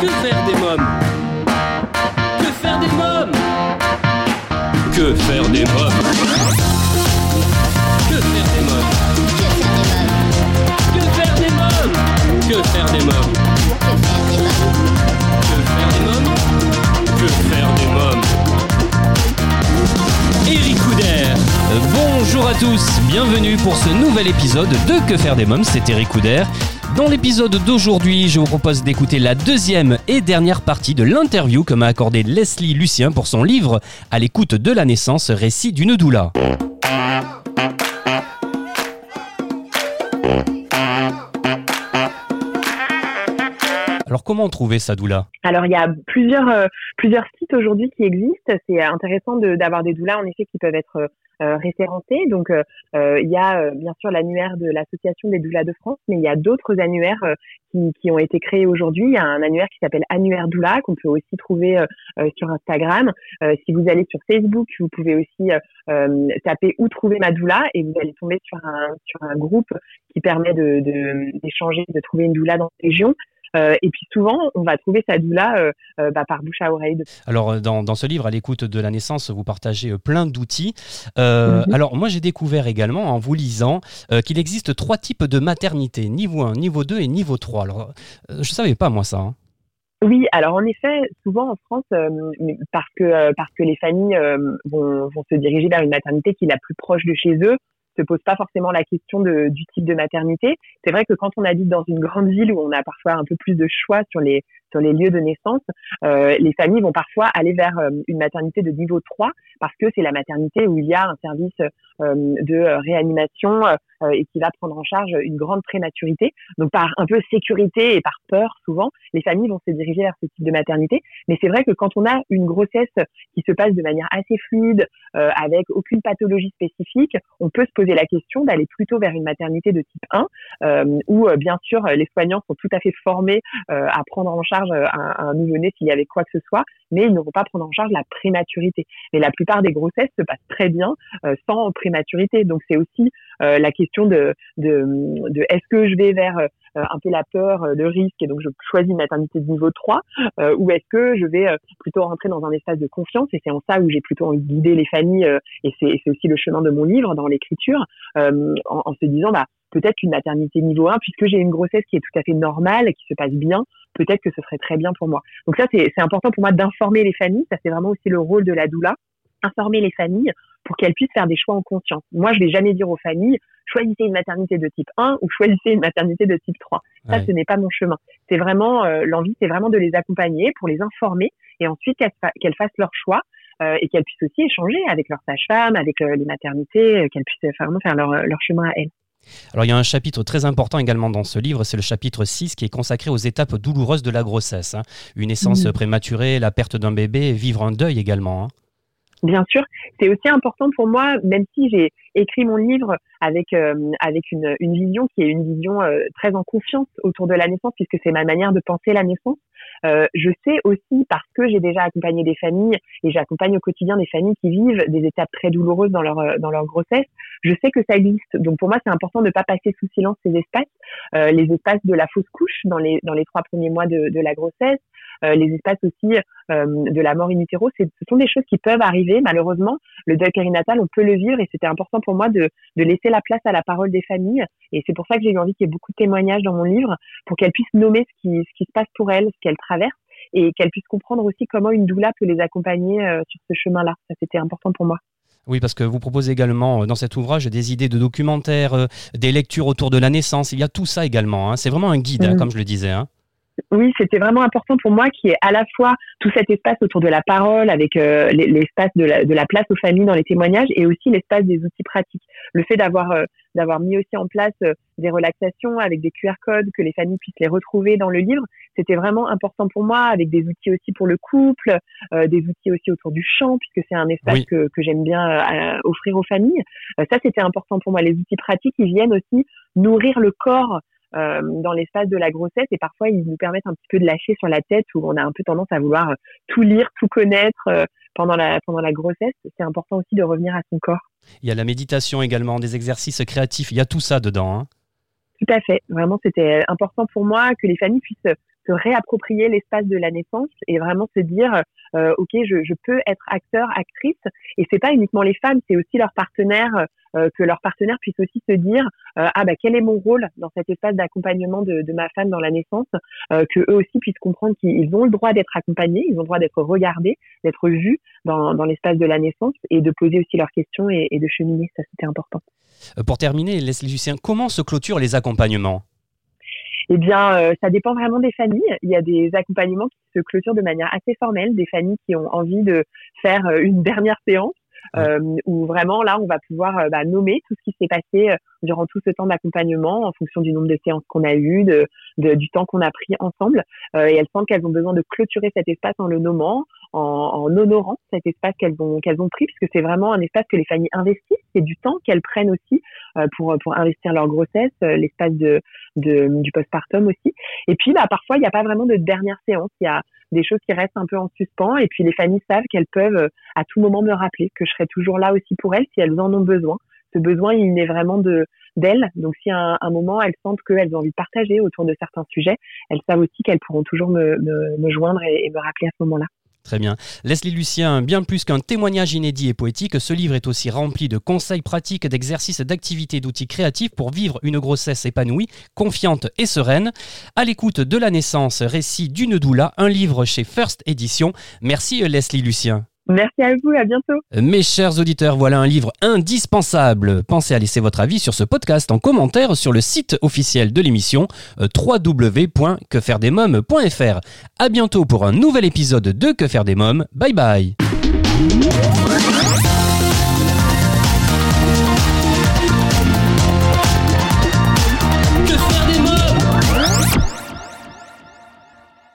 Que faire des mômes Que faire des mômes Que faire des mômes Que faire des mômes Que faire des mômes Que faire des mômes Que faire des mômes Que faire des mômes Eric Couder Bonjour à tous, bienvenue pour ce nouvel épisode de Que faire des mômes, c'est Eric Couder. Dans l'épisode d'aujourd'hui, je vous propose d'écouter la deuxième et dernière partie de l'interview que m'a accordé Leslie Lucien pour son livre À l'écoute de la naissance, récit d'une doula. Alors comment trouver sa doula? Alors il y a plusieurs euh, plusieurs sites aujourd'hui qui existent. C'est intéressant d'avoir des doulas en effet qui peuvent être euh, référencés. Donc euh, euh, il y a euh, bien sûr l'annuaire de l'association des doulas de France, mais il y a d'autres annuaires euh, qui, qui ont été créés aujourd'hui. Il y a un annuaire qui s'appelle Annuaire Doula qu'on peut aussi trouver euh, euh, sur Instagram. Euh, si vous allez sur Facebook, vous pouvez aussi euh, euh, taper où trouver ma doula et vous allez tomber sur un sur un groupe qui permet de de- d'échanger, de, trouver une doula dans la région. Euh, et puis souvent, on va trouver sa doula euh, euh, bah, par bouche à oreille. Alors dans, dans ce livre, à l'écoute de la naissance, vous partagez plein d'outils. Euh, Mhm. Alors moi j'ai découvert également en vous lisant euh, qu'il existe trois types de maternité, niveau 1, niveau 2 et niveau 3. Alors euh, je savais pas moi ça. hein. Oui, alors en effet, souvent en France, euh, parce que euh, parce que les familles euh, vont, vont se diriger vers une maternité qui est la plus proche de chez eux, se pose pas forcément la question de, du type de maternité. C'est vrai que quand on habite dans une grande ville où on a parfois un peu plus de choix sur les sur les lieux de naissance, euh, les familles vont parfois aller vers euh, une maternité de niveau 3 parce que c'est la maternité où il y a un service euh, de euh, réanimation et qui va prendre en charge une grande prématurité. Donc par un peu sécurité et par peur souvent, les familles vont se diriger vers ce type de maternité. Mais c'est vrai que quand on a une grossesse qui se passe de manière assez fluide, euh, avec aucune pathologie spécifique, on peut se poser la question d'aller plutôt vers une maternité de type 1, euh, où bien sûr les soignants sont tout à fait formés euh, à prendre en charge euh, un, un nouveau-né s'il y avait quoi que ce soit, mais ils ne vont pas prendre en charge la prématurité. Mais la plupart des grossesses se passent très bien euh, sans prématurité. Donc c'est aussi euh, la question de, est-ce que je vais vers euh, un peu la peur, euh, le risque, et donc je choisis une maternité de niveau 3, euh, ou est-ce que je vais euh, plutôt rentrer dans un espace de confiance, et c'est en ça où j'ai plutôt envie de guider les familles, euh, et c'est aussi le chemin de mon livre dans l'écriture, euh, en, en se disant, bah, peut-être qu'une maternité niveau 1, puisque j'ai une grossesse qui est tout à fait normale, qui se passe bien, peut-être que ce serait très bien pour moi. Donc ça, c'est important pour moi d'informer les familles, ça c'est vraiment aussi le rôle de la doula, informer les familles pour qu'elles puissent faire des choix en conscience. Moi, je vais jamais dire aux familles, choisissez une maternité de type 1 ou choisissez une maternité de type 3. Ça, ce n'est pas mon chemin. C'est vraiment euh, l'envie, c'est vraiment de les accompagner pour les informer et ensuite qu'elles fa- qu'elles fassent leur choix euh, et qu'elles puissent aussi échanger avec leurs sages-femmes, avec euh, les maternités, qu'elles puissent vraiment faire leur, leur chemin à elles. Alors il y a un chapitre très important également dans ce livre, c'est le chapitre 6 qui est consacré aux étapes douloureuses de la grossesse. hein. Une naissance Mhm. prématurée, la perte d'un bébé, vivre un deuil également. hein. Bien sûr, c'est aussi important pour moi, même si j'ai écrit mon livre avec euh, avec une, une vision qui est une vision euh, très en confiance autour de la naissance, puisque c'est ma manière de penser la naissance. Euh, je sais aussi parce que j'ai déjà accompagné des familles et j'accompagne au quotidien des familles qui vivent des étapes très douloureuses dans leur euh, dans leur grossesse. Je sais que ça existe, donc pour moi c'est important de ne pas passer sous silence ces espaces, euh, les espaces de la fausse couche dans les dans les trois premiers mois de, de la grossesse, euh, les espaces aussi euh, de la mort in utero. Ce sont des choses qui peuvent arriver malheureusement. Le deuil périnatal, on peut le vivre et c'était important pour moi de, de laisser la place à la parole des familles. Et c'est pour ça que j'ai eu envie qu'il y ait beaucoup de témoignages dans mon livre pour qu'elles puissent nommer ce qui, ce qui se passe pour elles, ce traversent et qu'elles puissent comprendre aussi comment une doula peut les accompagner euh, sur ce chemin-là. Ça, c'était important pour moi. Oui, parce que vous proposez également euh, dans cet ouvrage des idées de documentaires, euh, des lectures autour de la naissance. Il y a tout ça également. hein. C'est vraiment un guide, hein, Mhm. comme je le disais. hein. Oui, c'était vraiment important pour moi qu'il y ait à la fois tout cet espace autour de la parole, avec euh, l'es- l'espace de la, de la place aux familles dans les témoignages, et aussi l'espace des outils pratiques. Le fait d'avoir euh, d'avoir mis aussi en place euh, des relaxations avec des QR codes, que les familles puissent les retrouver dans le livre, c'était vraiment important pour moi, avec des outils aussi pour le couple, des outils aussi autour du chant, puisque c'est un espace Oui. que, que j'aime bien offrir aux familles. Ça, c'était important pour moi. Les outils pratiques, ils viennent aussi nourrir le corps euh, dans l'espace de la grossesse et parfois ils nous permettent un petit peu de lâcher sur la tête où on a un peu tendance à vouloir euh, tout lire, tout connaître euh, pendant la pendant la grossesse. C'est important aussi de revenir à son corps. Il y a la méditation également, des exercices créatifs. Il y a tout ça dedans. hein. Tout à fait. Vraiment, c'était important pour moi que les familles puissent se réapproprier l'espace de la naissance et vraiment se dire euh, ok je, peux être acteur actrice. Et c'est pas uniquement les femmes c'est aussi leurs partenaires euh, que leurs partenaires puissent aussi se dire euh, ah bah quel est mon rôle dans cet espace d'accompagnement de, ma femme dans la naissance que eux aussi puissent comprendre qu'ils ont le droit d'être accompagnés ils ont le droit d'être regardés d'être vus dans, dans l'espace de la naissance et de poser aussi leurs questions et, et de cheminer. Ça c'était important. Pour terminer Leslie Lucien comment se clôturent les accompagnements? Eh bien, euh, ça dépend vraiment des familles. Il y a des accompagnements qui se clôturent de manière assez formelle, des familles qui ont envie de faire euh, une dernière séance. Euh, où vraiment là on va pouvoir euh, bah, nommer tout ce qui s'est passé durant tout ce temps d'accompagnement en fonction du nombre de séances qu'on a eues, de, de, du temps qu'on a pris ensemble. et elles sentent qu'elles ont besoin de clôturer cet espace en le nommant, en, en honorant cet espace qu'elles ont qu'elles ont pris, puisque c'est vraiment un espace que les familles investissent, c'est du temps qu'elles prennent aussi pour pour investir leur grossesse, l'espace de, de, du postpartum aussi. Et puis bah parfois il n'y a pas vraiment de dernière séance, il y a des choses qui restent un peu en suspens. Et puis les familles savent qu'elles peuvent euh, à tout moment me rappeler que je serai toujours là aussi pour elles si elles en ont besoin. Ce besoin, il est vraiment de d'elles. Donc si à un, moment elles sentent qu'elles ont envie de partager autour de certains sujets, elles savent aussi qu'elles pourront toujours me, me, me joindre et me rappeler à ce moment-là. Très bien. Leslie Lucien, bien plus qu'un témoignage inédit et poétique, ce livre est aussi rempli de conseils pratiques, d'exercices, d'activités, d'outils créatifs pour vivre une grossesse épanouie, confiante et sereine. À l'écoute de la naissance, récit d'une doula, un livre chez First Edition. Merci Leslie Lucien. Merci à vous, à bientôt. Mes chers auditeurs, voilà un livre indispensable. Pensez à laisser votre avis sur ce podcast en commentaire sur le site officiel de l'émission euh, www.quefairedesmoms.fr. À bientôt pour un nouvel épisode de Que faire des mômes. Bye bye.